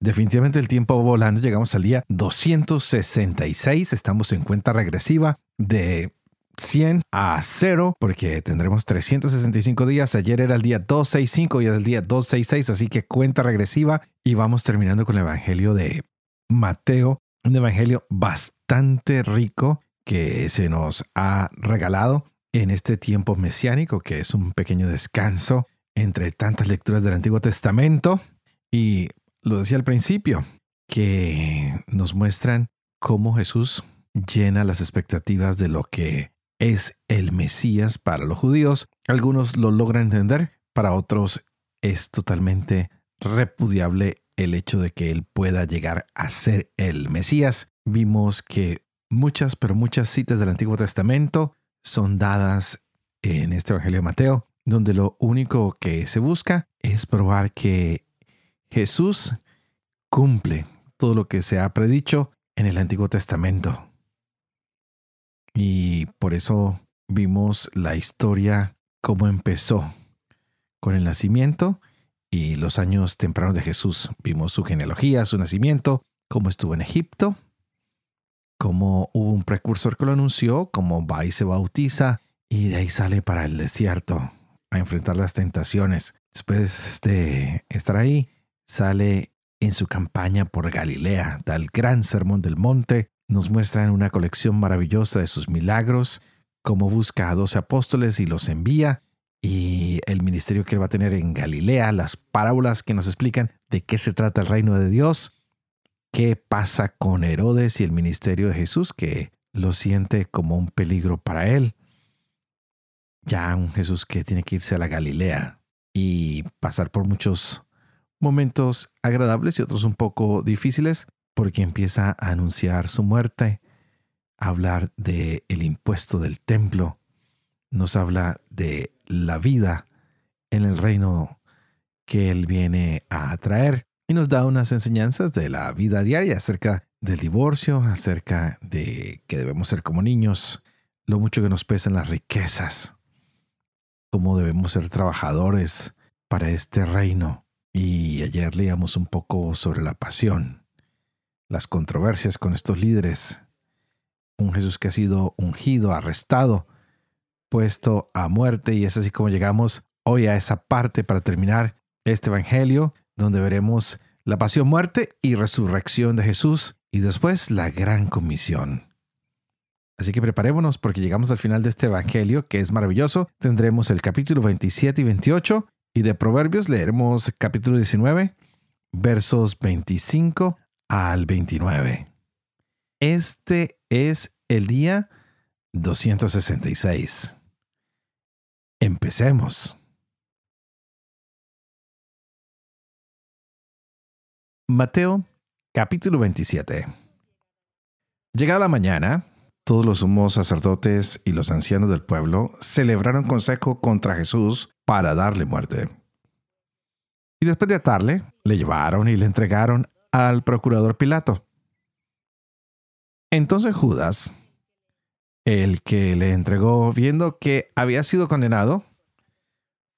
Definitivamente el tiempo volando, llegamos al día 266, estamos en cuenta regresiva de 100 a 0 porque tendremos 365 días. Ayer era el día 265 y es el día 266, así que cuenta regresiva y vamos terminando con el Evangelio de Mateo, un Evangelio bastante rico que se nos ha regalado en este tiempo mesiánico, que es un pequeño descanso entre tantas lecturas del Antiguo Testamento. Y lo decía al principio, que nos muestran cómo Jesús llena las expectativas de lo que es el Mesías para los judíos. Algunos lo logran entender, para otros es totalmente repudiable el hecho de que él pueda llegar a ser el Mesías. Vimos que muchas, pero muchas citas del Antiguo Testamento son dadas en este Evangelio de Mateo, donde lo único que se busca es probar que Jesús cumple todo lo que se ha predicho en el Antiguo Testamento. Y por eso vimos la historia cómo empezó con el nacimiento y los años tempranos de Jesús. Vimos su genealogía, su nacimiento, cómo estuvo en Egipto, cómo hubo un precursor que lo anunció, cómo va y se bautiza y de ahí sale para el desierto a enfrentar las tentaciones. Después de estar ahí, sale en su campaña por Galilea, da el gran sermón del monte, nos muestra una colección maravillosa de sus milagros, cómo busca a doce apóstoles y los envía, y el ministerio que va a tener en Galilea, las parábolas que nos explican de qué se trata el reino de Dios, qué pasa con Herodes y el ministerio de Jesús, que lo siente como un peligro para él. Ya un Jesús que tiene que irse a la Galilea y pasar por muchos momentos agradables y otros un poco difíciles, porque empieza a anunciar su muerte, a hablar del el impuesto del templo, nos habla de la vida en el reino que él viene a traer y nos da unas enseñanzas de la vida diaria acerca del divorcio, acerca de que debemos ser como niños, lo mucho que nos pesan las riquezas, cómo debemos ser trabajadores para este reino y ayer leíamos un poco sobre la pasión, las controversias con estos líderes, un Jesús que ha sido ungido, arrestado, puesto a muerte y es así como llegamos hoy a esa parte para terminar este Evangelio, donde veremos la pasión, muerte y resurrección de Jesús y después la gran comisión. Así que preparémonos porque llegamos al final de este Evangelio que es maravilloso. Tendremos el capítulo 27 y 28 y de Proverbios leeremos capítulo 19, versos 25 al 29. Este es el día 266. Empecemos. Mateo capítulo 27. Llegada la mañana, todos los sumos sacerdotes y los ancianos del pueblo celebraron consejo contra Jesús para darle muerte. Y después de atarle, le llevaron y le entregaron al procurador Pilato. Entonces Judas, el que le entregó viendo que había sido condenado,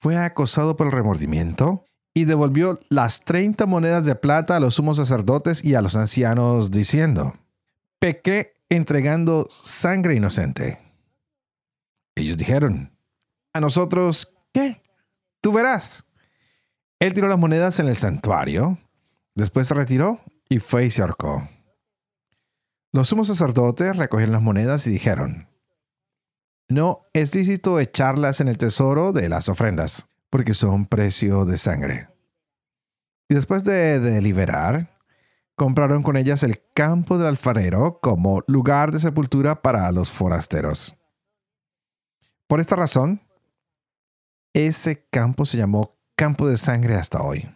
fue acosado por el remordimiento y devolvió las 30 monedas de plata a los sumos sacerdotes y a los ancianos, diciendo, pequé entregando sangre inocente. Ellos dijeron, a nosotros, Tú verás. Él tiró las monedas en el santuario, después se retiró y fue y se ahorcó. Los sumos sacerdotes recogieron las monedas y dijeron, no es lícito echarlas en el tesoro de las ofrendas, porque son precio de sangre. Y después de deliberar, compraron con ellas el campo del alfarero como lugar de sepultura para los forasteros. Por esta razón, ese campo se llamó campo de sangre hasta hoy.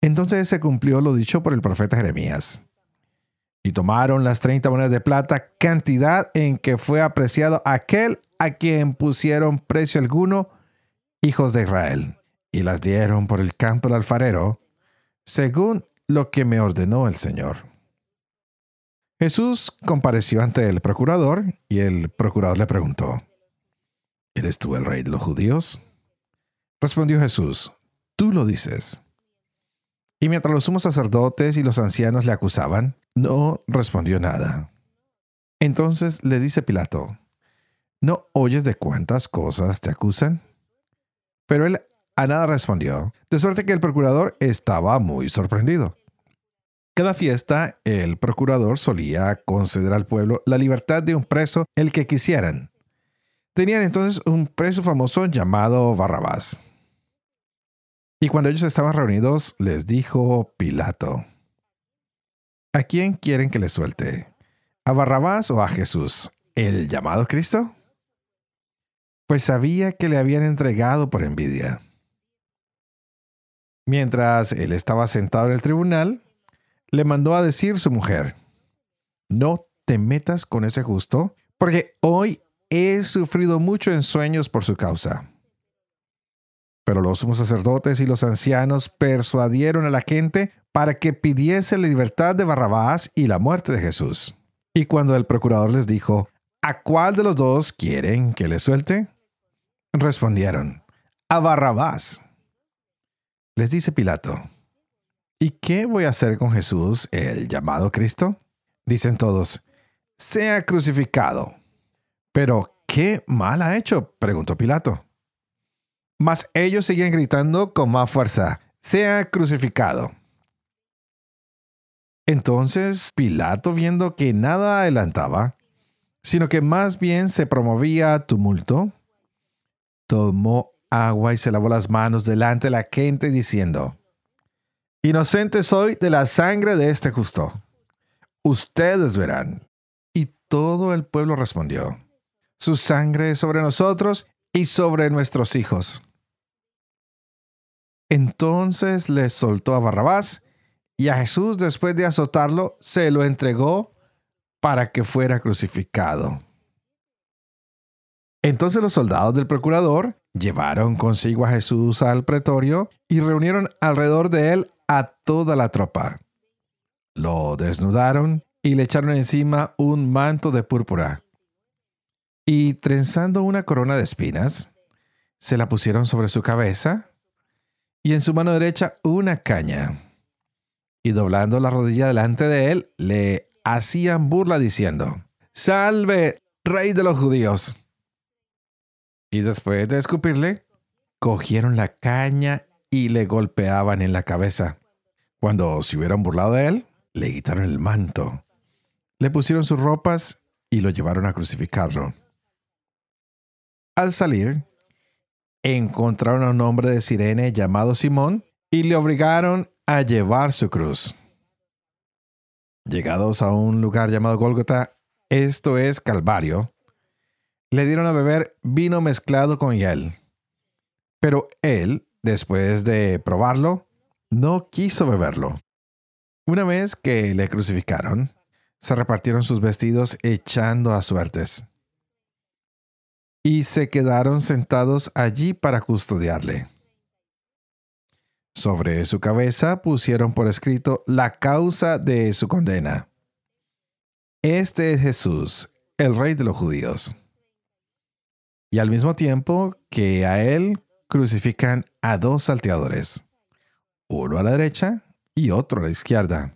Entonces se cumplió lo dicho por el profeta Jeremías. Y tomaron las treinta monedas de plata, cantidad en que fue apreciado aquel a quien pusieron precio alguno, hijos de Israel, y las dieron por el campo del alfarero, según lo que me ordenó el Señor. Jesús compareció ante el procurador y el procurador le preguntó, ¿Eres tú el rey de los judíos? Respondió Jesús, tú lo dices. Y mientras los sumos sacerdotes y los ancianos le acusaban, no respondió nada. Entonces le dice Pilato, ¿no oyes de cuántas cosas te acusan? Pero él a nada respondió, de suerte que el procurador estaba muy sorprendido. Cada fiesta, el procurador solía conceder al pueblo la libertad de un preso el que quisieran. Tenían entonces un preso famoso llamado Barrabás. Y cuando ellos estaban reunidos, les dijo Pilato, ¿A quién quieren que les suelte? ¿A Barrabás o a Jesús, el llamado Cristo? Pues sabía que le habían entregado por envidia. Mientras él estaba sentado en el tribunal, le mandó a decir su mujer, no te metas con ese justo, porque hoy he sufrido mucho en sueños por su causa. Pero los sumos sacerdotes y los ancianos persuadieron a la gente para que pidiese la libertad de Barrabás y la muerte de Jesús. Y cuando el procurador les dijo, ¿a cuál de los dos quieren que le suelte? Respondieron, a Barrabás. Les dice Pilato, ¿Y qué voy a hacer con Jesús, el llamado Cristo? Dicen todos, sea crucificado. Pero, ¿qué mal ha hecho? preguntó Pilato. Mas ellos seguían gritando con más fuerza, sea crucificado. Entonces Pilato, viendo que nada adelantaba, sino que más bien se promovía tumulto, tomó agua y se lavó las manos delante de la gente diciendo, Inocente soy de la sangre de este justo. Ustedes verán. Y todo el pueblo respondió, Su sangre sobre nosotros y sobre nuestros hijos. Entonces les soltó a Barrabás y a Jesús después de azotarlo se lo entregó para que fuera crucificado. Entonces los soldados del procurador llevaron consigo a Jesús al pretorio y reunieron alrededor de él a toda la tropa. Lo desnudaron y le echaron encima un manto de púrpura. Y trenzando una corona de espinas, se la pusieron sobre su cabeza y en su mano derecha una caña. Y doblando la rodilla delante de él, le hacían burla diciendo, Salve, rey de los judíos. Y después de escupirle, cogieron la caña y le golpeaban en la cabeza. Cuando se hubieron burlado de él, le quitaron el manto, le pusieron sus ropas y lo llevaron a crucificarlo. Al salir, encontraron a un hombre de Sirene llamado Simón y le obligaron a llevar su cruz. Llegados a un lugar llamado Gólgota, esto es Calvario, le dieron a beber vino mezclado con hiel. Pero él Después de probarlo, no quiso beberlo. Una vez que le crucificaron, se repartieron sus vestidos echando a suertes. Y se quedaron sentados allí para custodiarle. Sobre su cabeza pusieron por escrito la causa de su condena. Este es Jesús, el rey de los judíos. Y al mismo tiempo que a él crucifican a dos salteadores, uno a la derecha y otro a la izquierda.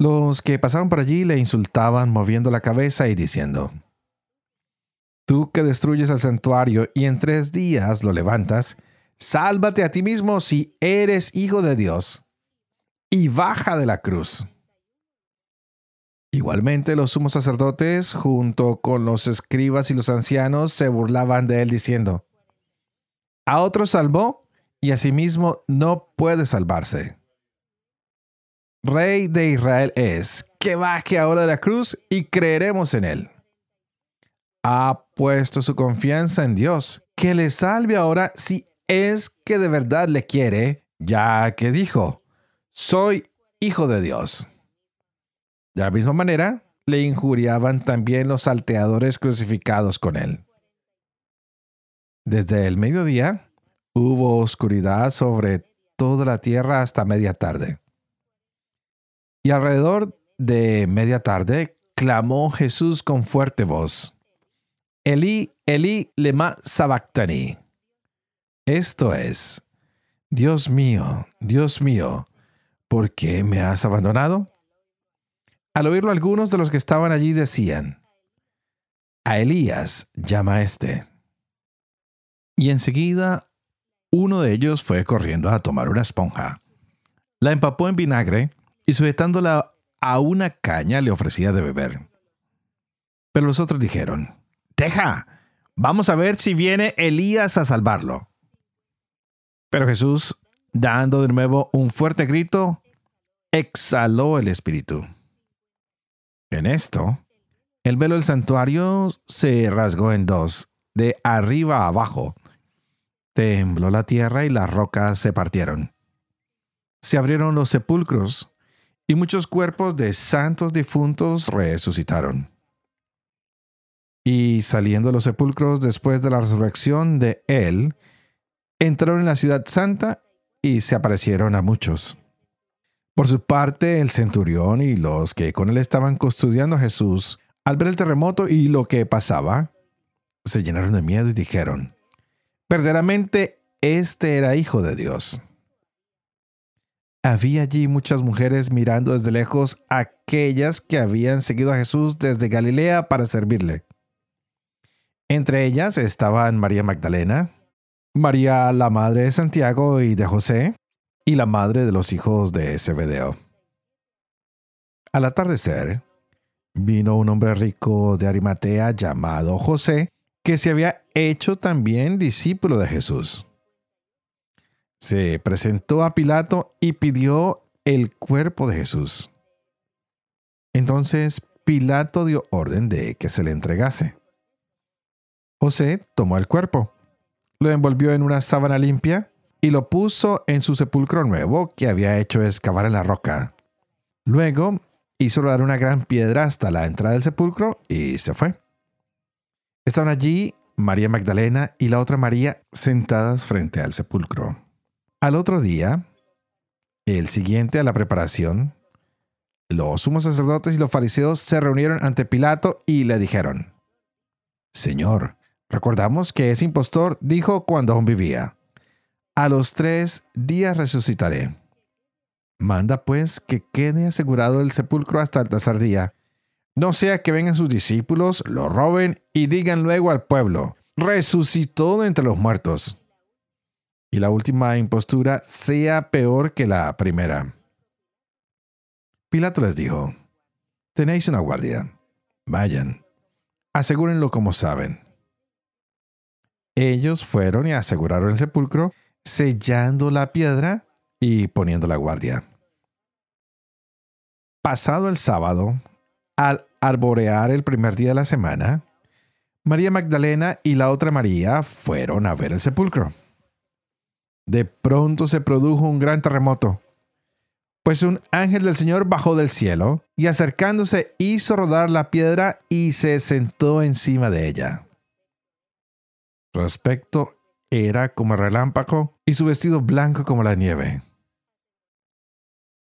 Los que pasaban por allí le insultaban moviendo la cabeza y diciendo, Tú que destruyes el santuario y en tres días lo levantas, sálvate a ti mismo si eres hijo de Dios, y baja de la cruz. Igualmente los sumos sacerdotes, junto con los escribas y los ancianos, se burlaban de él diciendo, A otro salvó y asimismo no puede salvarse. Rey de Israel es, que baje ahora de la cruz y creeremos en él. Ha puesto su confianza en Dios, que le salve ahora si es que de verdad le quiere, ya que dijo, soy hijo de Dios. De la misma manera, le injuriaban también los salteadores crucificados con él. Desde el mediodía hubo oscuridad sobre toda la tierra hasta media tarde. Y alrededor de media tarde clamó Jesús con fuerte voz. Elí, Elí, lema sabactani. Esto es, Dios mío, Dios mío, ¿por qué me has abandonado? Al oírlo algunos de los que estaban allí decían, a Elías llama a este. Y enseguida uno de ellos fue corriendo a tomar una esponja, la empapó en vinagre y sujetándola a una caña le ofrecía de beber. Pero los otros dijeron, Deja, vamos a ver si viene Elías a salvarlo. Pero Jesús, dando de nuevo un fuerte grito, exhaló el espíritu. En esto, el velo del santuario se rasgó en dos, de arriba a abajo. Tembló la tierra y las rocas se partieron. Se abrieron los sepulcros y muchos cuerpos de santos difuntos resucitaron. Y saliendo los sepulcros después de la resurrección de él, entraron en la ciudad santa y se aparecieron a muchos. Por su parte, el centurión y los que con él estaban custodiando a Jesús, al ver el terremoto y lo que pasaba, se llenaron de miedo y dijeron, verdaderamente este era hijo de Dios. Había allí muchas mujeres mirando desde lejos aquellas que habían seguido a Jesús desde Galilea para servirle. Entre ellas estaban María Magdalena, María la madre de Santiago y de José, y la madre de los hijos de Zebedeo. Al atardecer, vino un hombre rico de Arimatea llamado José, que se había hecho también discípulo de Jesús. Se presentó a Pilato y pidió el cuerpo de Jesús. Entonces Pilato dio orden de que se le entregase. José tomó el cuerpo, lo envolvió en una sábana limpia y lo puso en su sepulcro nuevo que había hecho excavar en la roca. Luego hizo rodar una gran piedra hasta la entrada del sepulcro y se fue. Estaban allí María Magdalena y la otra María sentadas frente al sepulcro. Al otro día, el siguiente a la preparación, los sumos sacerdotes y los fariseos se reunieron ante Pilato y le dijeron, Señor, recordamos que ese impostor dijo cuando aún vivía, a los tres días resucitaré. Manda pues que quede asegurado el sepulcro hasta el tercer día. No sea que vengan sus discípulos, lo roben y digan luego al pueblo, resucitó de entre los muertos. Y la última impostura sea peor que la primera. Pilato les dijo, tenéis una guardia, vayan, asegúrenlo como saben. Ellos fueron y aseguraron el sepulcro sellando la piedra y poniendo la guardia. Pasado el sábado, al arborear el primer día de la semana, María Magdalena y la otra María fueron a ver el sepulcro. De pronto se produjo un gran terremoto, pues un ángel del Señor bajó del cielo y acercándose hizo rodar la piedra y se sentó encima de ella. Su aspecto era como el relámpago y su vestido blanco como la nieve.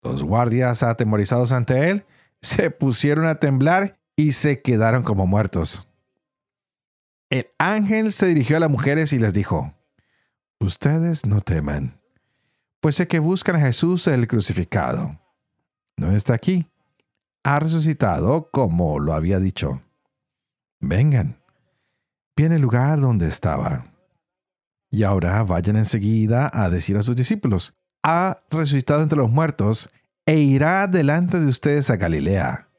Los guardias, atemorizados ante él, se pusieron a temblar y se quedaron como muertos. El ángel se dirigió a las mujeres y les dijo, Ustedes no teman, pues sé que buscan a Jesús el crucificado. No está aquí. Ha resucitado como lo había dicho. Vengan. Viene el lugar donde estaba. Y ahora vayan enseguida a decir a sus discípulos, ha resucitado entre los muertos e irá delante de ustedes a Galilea.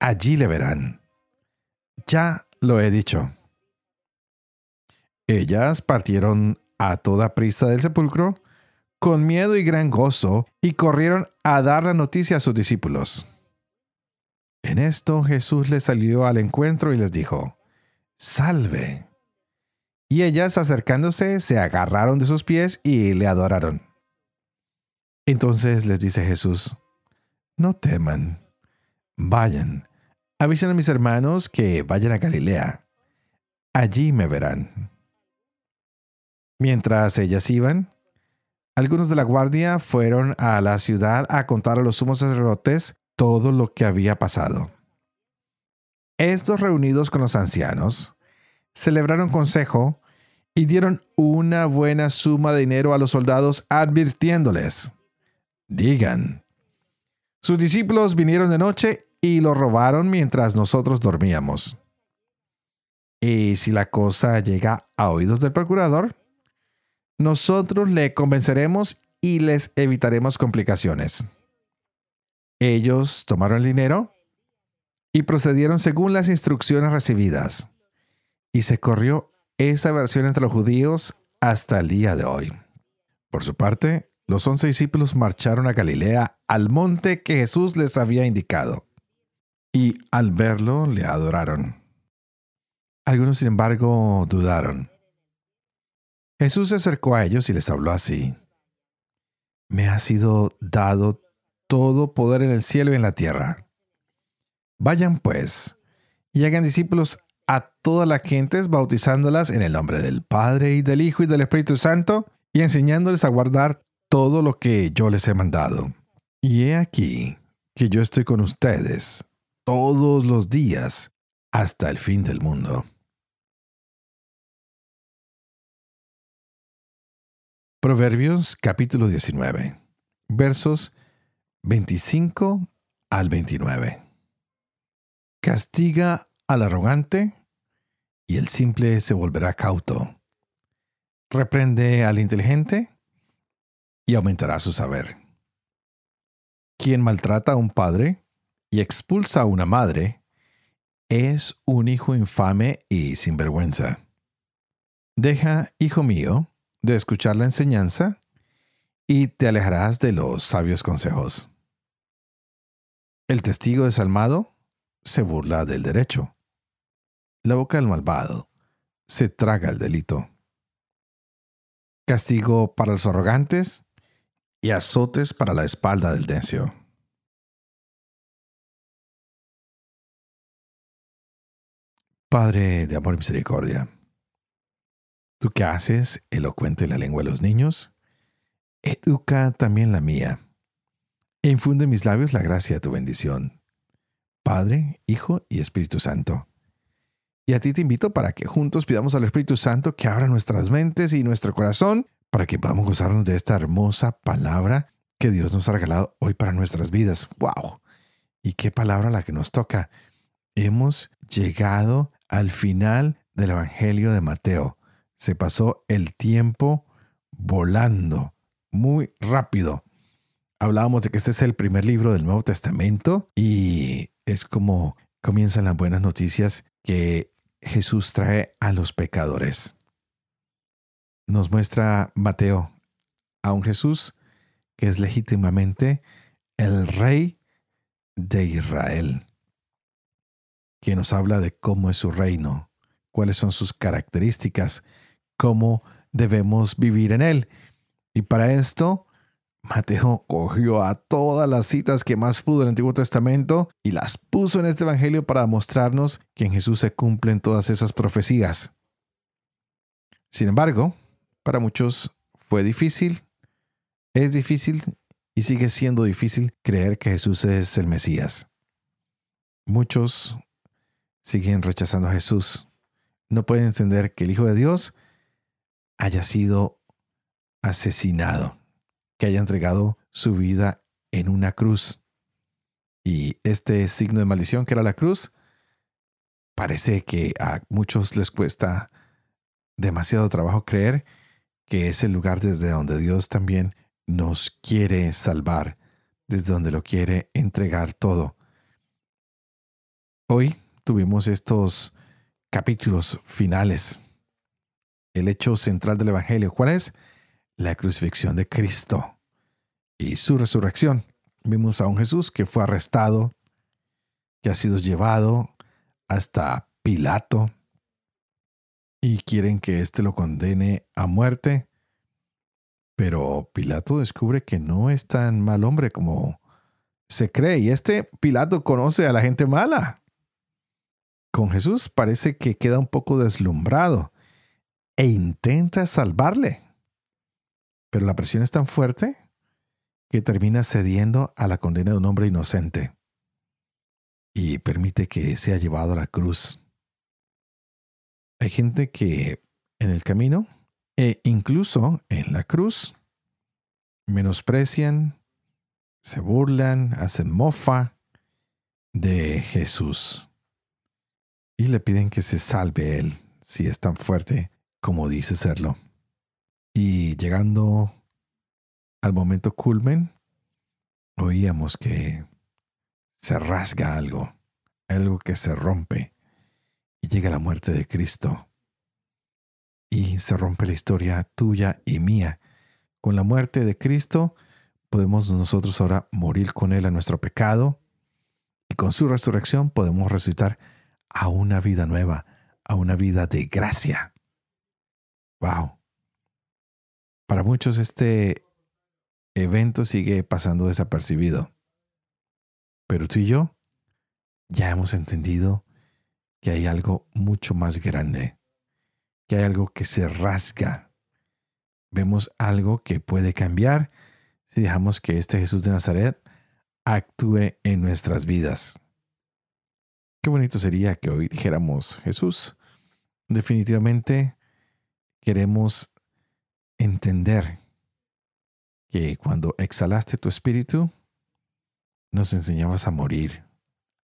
Allí le verán. Ya lo he dicho. Ellas partieron a toda prisa del sepulcro, con miedo y gran gozo, y corrieron a dar la noticia a sus discípulos. En esto Jesús les salió al encuentro y les dijo, Salve. Y ellas acercándose se agarraron de sus pies y le adoraron. Entonces les dice Jesús, no teman, vayan, avisen a mis hermanos que vayan a Galilea, allí me verán. Mientras ellas iban, algunos de la guardia fueron a la ciudad a contar a los sumos sacerdotes todo lo que había pasado. Estos reunidos con los ancianos, celebraron consejo y dieron una buena suma de dinero a los soldados advirtiéndoles, digan, sus discípulos vinieron de noche y lo robaron mientras nosotros dormíamos. Y si la cosa llega a oídos del procurador, nosotros le convenceremos y les evitaremos complicaciones. Ellos tomaron el dinero y procedieron según las instrucciones recibidas. Y se corrió esa versión entre los judíos hasta el día de hoy. Por su parte, los once discípulos marcharon a Galilea, al monte que Jesús les había indicado. Y al verlo le adoraron. Algunos, sin embargo, dudaron. Jesús se acercó a ellos y les habló así. Me ha sido dado todo poder en el cielo y en la tierra. Vayan pues y hagan discípulos a todas las gentes, bautizándolas en el nombre del Padre y del Hijo y del Espíritu Santo, y enseñándoles a guardar todo lo que yo les he mandado. Y he aquí que yo estoy con ustedes todos los días hasta el fin del mundo. Proverbios capítulo 19, versos 25 al 29. Castiga al arrogante y el simple se volverá cauto. Reprende al inteligente y aumentará su saber. Quien maltrata a un padre y expulsa a una madre es un hijo infame y sinvergüenza. Deja, hijo mío, de escuchar la enseñanza y te alejarás de los sabios consejos. El testigo desalmado se burla del derecho. La boca del malvado se traga el delito. Castigo para los arrogantes y azotes para la espalda del necio. Padre de amor y misericordia, tú que haces elocuente la lengua de los niños, educa también la mía, e infunde en mis labios la gracia de tu bendición. Padre, Hijo y Espíritu Santo. Y a ti te invito para que juntos pidamos al Espíritu Santo que abra nuestras mentes y nuestro corazón para que podamos gozarnos de esta hermosa palabra que Dios nos ha regalado hoy para nuestras vidas. ¡Wow! ¿Y qué palabra la que nos toca? Hemos llegado al final del Evangelio de Mateo. Se pasó el tiempo volando, muy rápido. Hablábamos de que este es el primer libro del Nuevo Testamento y es como comienzan las buenas noticias que Jesús trae a los pecadores. Nos muestra Mateo a un Jesús que es legítimamente el rey de Israel, que nos habla de cómo es su reino, cuáles son sus características, cómo debemos vivir en él. Y para esto Mateo cogió a todas las citas que más pudo del Antiguo Testamento y las puso en este Evangelio para mostrarnos que en Jesús se cumplen todas esas profecías. Sin embargo, para muchos fue difícil, es difícil y sigue siendo difícil creer que Jesús es el Mesías. Muchos siguen rechazando a Jesús. No pueden entender que el Hijo de Dios haya sido asesinado que haya entregado su vida en una cruz. Y este signo de maldición que era la cruz, parece que a muchos les cuesta demasiado trabajo creer que es el lugar desde donde Dios también nos quiere salvar, desde donde lo quiere entregar todo. Hoy tuvimos estos capítulos finales. El hecho central del Evangelio, ¿cuál es? La crucifixión de Cristo y su resurrección. Vimos a un Jesús que fue arrestado, que ha sido llevado hasta Pilato y quieren que éste lo condene a muerte. Pero Pilato descubre que no es tan mal hombre como se cree. Y este Pilato conoce a la gente mala. Con Jesús parece que queda un poco deslumbrado e intenta salvarle. Pero la presión es tan fuerte que termina cediendo a la condena de un hombre inocente y permite que sea llevado a la cruz. Hay gente que en el camino e incluso en la cruz menosprecian, se burlan, hacen mofa de Jesús y le piden que se salve él si es tan fuerte como dice serlo. Y llegando al momento culmen, oíamos que se rasga algo, algo que se rompe, y llega la muerte de Cristo. Y se rompe la historia tuya y mía. Con la muerte de Cristo podemos nosotros ahora morir con Él a nuestro pecado, y con su resurrección podemos resucitar a una vida nueva, a una vida de gracia. Wow. Para muchos este evento sigue pasando desapercibido. Pero tú y yo ya hemos entendido que hay algo mucho más grande, que hay algo que se rasga. Vemos algo que puede cambiar si dejamos que este Jesús de Nazaret actúe en nuestras vidas. Qué bonito sería que hoy dijéramos, Jesús, definitivamente queremos entender que cuando exhalaste tu espíritu, nos enseñabas a morir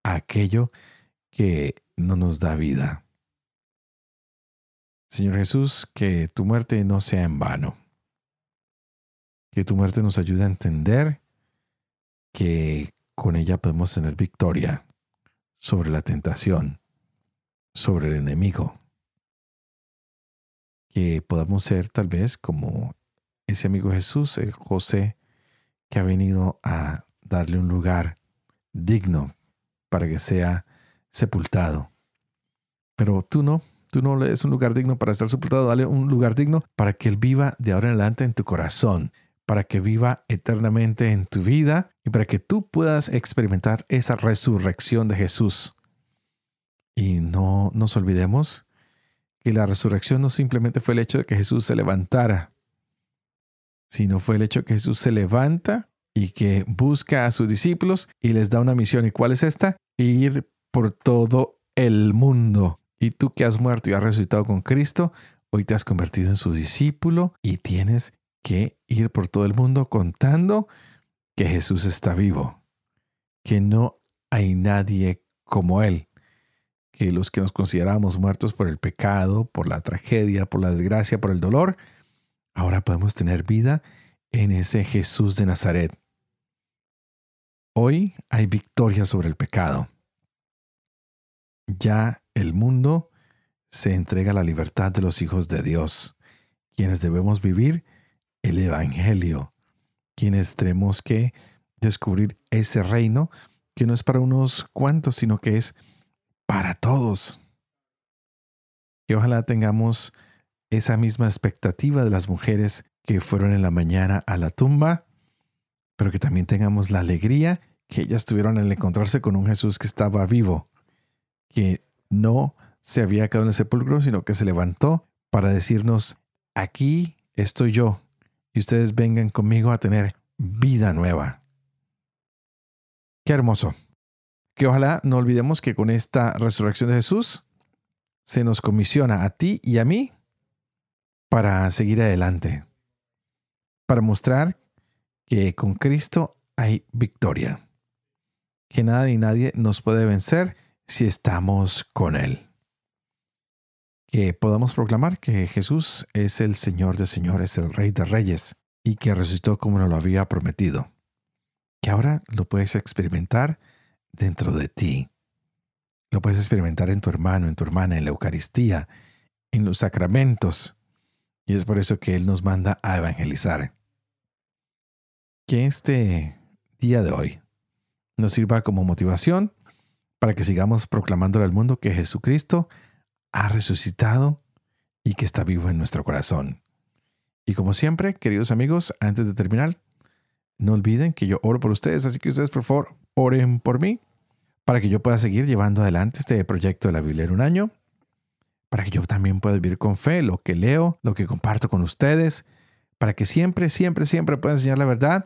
a aquello que no nos da vida. Señor Jesús, que tu muerte no sea en vano. Que tu muerte nos ayude a entender que con ella podemos tener victoria sobre la tentación, sobre el enemigo que podamos ser tal vez como ese amigo Jesús, el José, que ha venido a darle un lugar digno para que sea sepultado. Pero tú no, tú no le des un lugar digno para estar sepultado, dale un lugar digno para que Él viva de ahora en adelante en tu corazón, para que viva eternamente en tu vida y para que tú puedas experimentar esa resurrección de Jesús. Y no nos olvidemos que la resurrección no simplemente fue el hecho de que Jesús se levantara, sino fue el hecho de que Jesús se levanta y que busca a sus discípulos y les da una misión. ¿Y cuál es esta? Ir por todo el mundo. Y tú que has muerto y has resucitado con Cristo, hoy te has convertido en su discípulo y tienes que ir por todo el mundo contando que Jesús está vivo, que no hay nadie como Él, que los que nos consideramos muertos por el pecado, por la tragedia, por la desgracia, por el dolor, ahora podemos tener vida en ese Jesús de Nazaret. Hoy hay victoria sobre el pecado. Ya el mundo se entrega a la libertad de los hijos de Dios, quienes debemos vivir el Evangelio, quienes tenemos que descubrir ese reino que no es para unos cuantos, sino que es para todos. Que ojalá tengamos esa misma expectativa de las mujeres que fueron en la mañana a la tumba, pero que también tengamos la alegría que ellas tuvieron al encontrarse con un Jesús que estaba vivo, que no se había quedado en el sepulcro, sino que se levantó para decirnos, aquí estoy yo, y ustedes vengan conmigo a tener vida nueva. Qué hermoso que ojalá no olvidemos que con esta resurrección de Jesús se nos comisiona a ti y a mí para seguir adelante, para mostrar que con Cristo hay victoria, que nada ni nadie nos puede vencer si estamos con Él. Que podamos proclamar que Jesús es el Señor de señores, el Rey de reyes, y que resucitó como nos lo había prometido. Que ahora lo puedes experimentar dentro de ti. Lo puedes experimentar en tu hermano, en tu hermana, en la Eucaristía, en los sacramentos. Y es por eso que Él nos manda a evangelizar. Que este día de hoy nos sirva como motivación para que sigamos proclamando al mundo que Jesucristo ha resucitado y que está vivo en nuestro corazón. Y como siempre, queridos amigos, antes de terminar, no olviden que yo oro por ustedes, así que ustedes por favor oren por mí para que yo pueda seguir llevando adelante este proyecto de la Biblia en un año, para que yo también pueda vivir con fe lo que leo, lo que comparto con ustedes, para que siempre, siempre, siempre pueda enseñar la verdad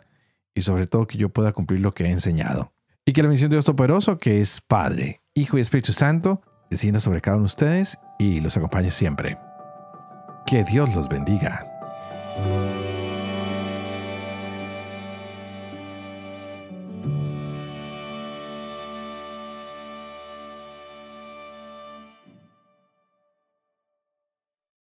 y sobre todo que yo pueda cumplir lo que he enseñado. Y que la misión de Dios Todopoderoso, que es Padre, Hijo y Espíritu Santo, descienda sobre cada uno de ustedes y los acompañe siempre. Que Dios los bendiga.